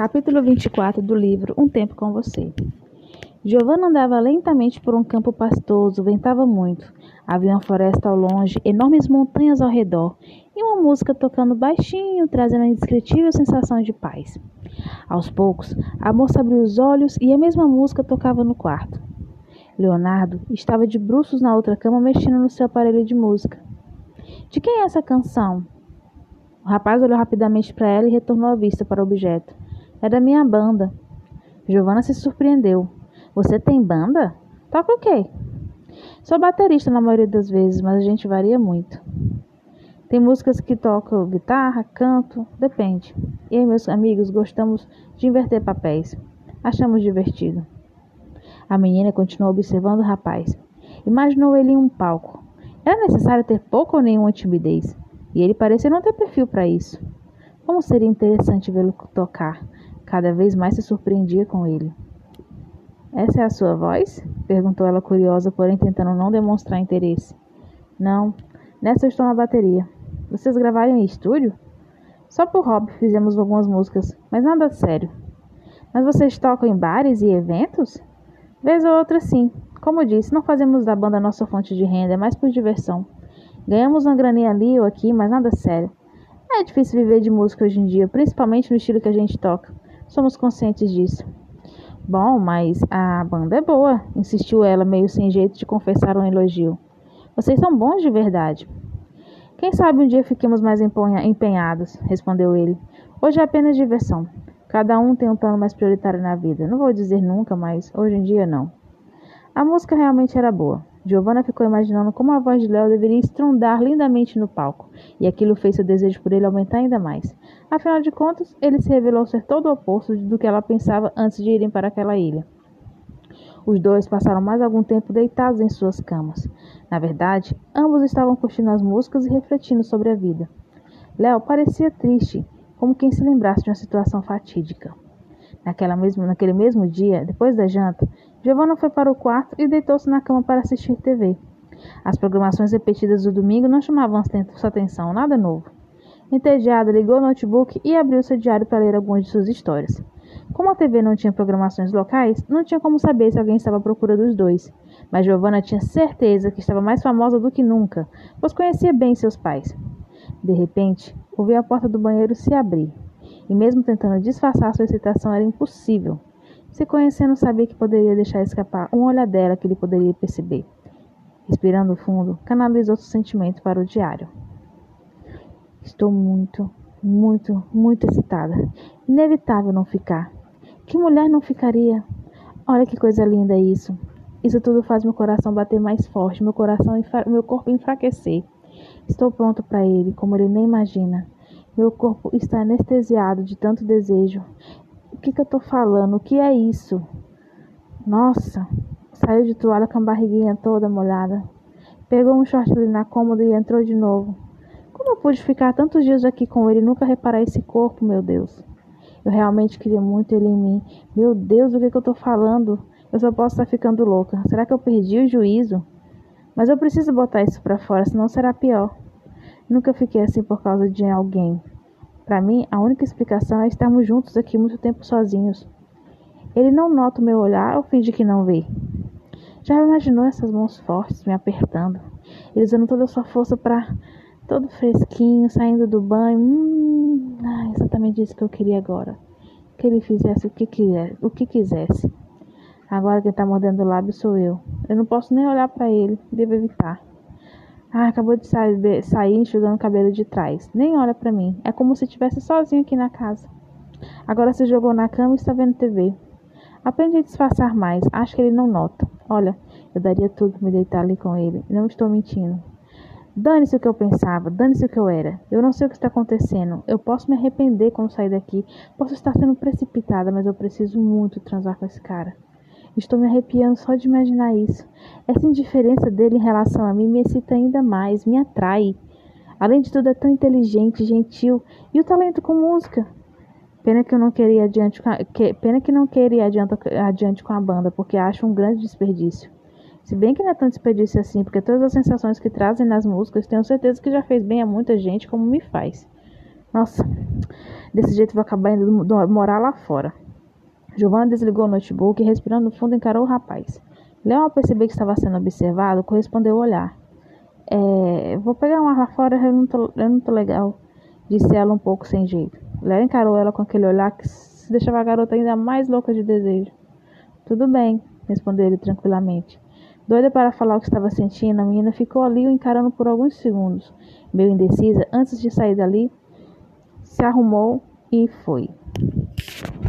Capítulo 24 do livro Um Tempo com Você. Giovanna andava lentamente por um campo pastoso, ventava muito. Havia uma floresta ao longe, enormes montanhas ao redor e uma música tocando baixinho, trazendo uma indescritível sensação de paz. Aos poucos, a moça abriu os olhos e a mesma música tocava no quarto. Leonardo estava de bruços na outra cama, mexendo no seu aparelho de música. De quem é essa canção? O rapaz olhou rapidamente para ela e retornou a vista para o objeto. É da minha banda. Giovanna se surpreendeu. Você tem banda? Toca o quê? Sou baterista na maioria das vezes, mas a gente varia muito. Tem músicas que tocam guitarra, canto, depende. E aí, meus amigos, gostamos de inverter papéis. Achamos divertido. A menina continuou observando o rapaz. Imaginou ele em um palco. Era necessário ter pouco ou nenhuma timidez. E ele parecia não ter perfil para isso. Como seria interessante vê-lo tocar, Cada vez mais se surpreendia com ele. Essa é a sua voz? perguntou ela curiosa, porém tentando não demonstrar interesse. Não, nessa eu estou na bateria. Vocês gravaram em estúdio? Só por hobby fizemos algumas músicas, mas nada sério. Mas vocês tocam em bares e eventos? Vez ou outra sim. Como disse, não fazemos da banda nossa fonte de renda, é mais por diversão. Ganhamos uma graninha ali ou aqui, mas nada sério. É difícil viver de música hoje em dia, principalmente no estilo que a gente toca. Somos conscientes disso. Bom, mas a banda é boa, insistiu ela, meio sem jeito de confessar um elogio. Vocês são bons de verdade. Quem sabe um dia fiquemos mais empenhados, respondeu ele. Hoje é apenas diversão. Cada um tem um plano mais prioritário na vida. Não vou dizer nunca, mas hoje em dia não. A música realmente era boa. Giovanna ficou imaginando como a voz de Léo deveria estrondar lindamente no palco, e aquilo fez seu desejo por ele aumentar ainda mais. Afinal de contas, ele se revelou ser todo o oposto do que ela pensava antes de irem para aquela ilha. Os dois passaram mais algum tempo deitados em suas camas. Na verdade, ambos estavam curtindo as músicas e refletindo sobre a vida. Léo parecia triste, como quem se lembrasse de uma situação fatídica. Naquela mesmo, naquele mesmo dia, depois da janta, Giovanna foi para o quarto e deitou-se na cama para assistir TV. As programações repetidas do domingo não chamavam sua atenção, nada novo. Entediada, ligou o notebook e abriu seu diário para ler algumas de suas histórias. Como a TV não tinha programações locais, não tinha como saber se alguém estava à procura dos dois. Mas Giovanna tinha certeza que estava mais famosa do que nunca, pois conhecia bem seus pais. De repente, ouviu a porta do banheiro se abrir. E mesmo tentando disfarçar sua excitação, era impossível. Se conhecendo, sabia que poderia deixar escapar um olhar dela que ele poderia perceber. Respirando fundo, canalizou seu sentimento para o diário. Estou muito, muito, muito excitada. Inevitável não ficar. Que mulher não ficaria? Olha que coisa linda isso. Isso tudo faz meu coração bater mais forte, meu coração, meu corpo enfraquecer. Estou pronto para ele, como ele nem imagina. Meu corpo está anestesiado de tanto desejo que, que eu tô falando? O que é isso? Nossa, saiu de toalha com a barriguinha toda molhada. Pegou um short ali na cômoda e entrou de novo. Como eu pude ficar tantos dias aqui com ele e nunca reparar esse corpo, meu Deus? Eu realmente queria muito ele em mim. Meu Deus, o que, que eu tô falando? Eu só posso estar ficando louca. Será que eu perdi o juízo? Mas eu preciso botar isso para fora, senão será pior. Nunca fiquei assim por causa de alguém. Para mim, a única explicação é estarmos juntos aqui muito tempo sozinhos. Ele não nota o meu olhar ou finge que não vê. Já imaginou essas mãos fortes me apertando? Ele usando toda a sua força para todo fresquinho, saindo do banho. Hum, ah, exatamente isso que eu queria agora. Que ele fizesse o que, quiser, o que quisesse. Agora quem está mordendo o lábio sou eu. Eu não posso nem olhar para ele, devo evitar. Ah, acabou de sair, enxugando o cabelo de trás. Nem olha para mim. É como se estivesse sozinho aqui na casa. Agora se jogou na cama e está vendo TV. Aprende a disfarçar mais. Acho que ele não nota. Olha, eu daria tudo para me deitar ali com ele. Não estou mentindo. Dane-se o que eu pensava, dane-se o que eu era. Eu não sei o que está acontecendo. Eu posso me arrepender quando sair daqui. Posso estar sendo precipitada, mas eu preciso muito transar com esse cara. Estou me arrepiando só de imaginar isso. Essa indiferença dele em relação a mim me excita ainda mais, me atrai. Além de tudo, é tão inteligente, gentil e o talento com música. Pena que eu não queria adiante, a, que, pena que não queria adiante, adiante com a banda, porque acho um grande desperdício. Se bem que não é tão desperdício assim, porque todas as sensações que trazem nas músicas, tenho certeza que já fez bem a muita gente, como me faz. Nossa, Desse jeito vou acabar indo morar lá fora. Giovanna desligou o notebook e, respirando fundo, encarou o rapaz. Léo, ao perceber que estava sendo observado, correspondeu ao olhar. É, vou pegar uma lá fora, eu não, tô, eu não tô legal, disse ela um pouco sem jeito. Léo encarou ela com aquele olhar que se deixava a garota ainda mais louca de desejo. Tudo bem, respondeu ele tranquilamente. Doida para falar o que estava sentindo, a menina ficou ali o encarando por alguns segundos. Meio indecisa, antes de sair dali, se arrumou e foi.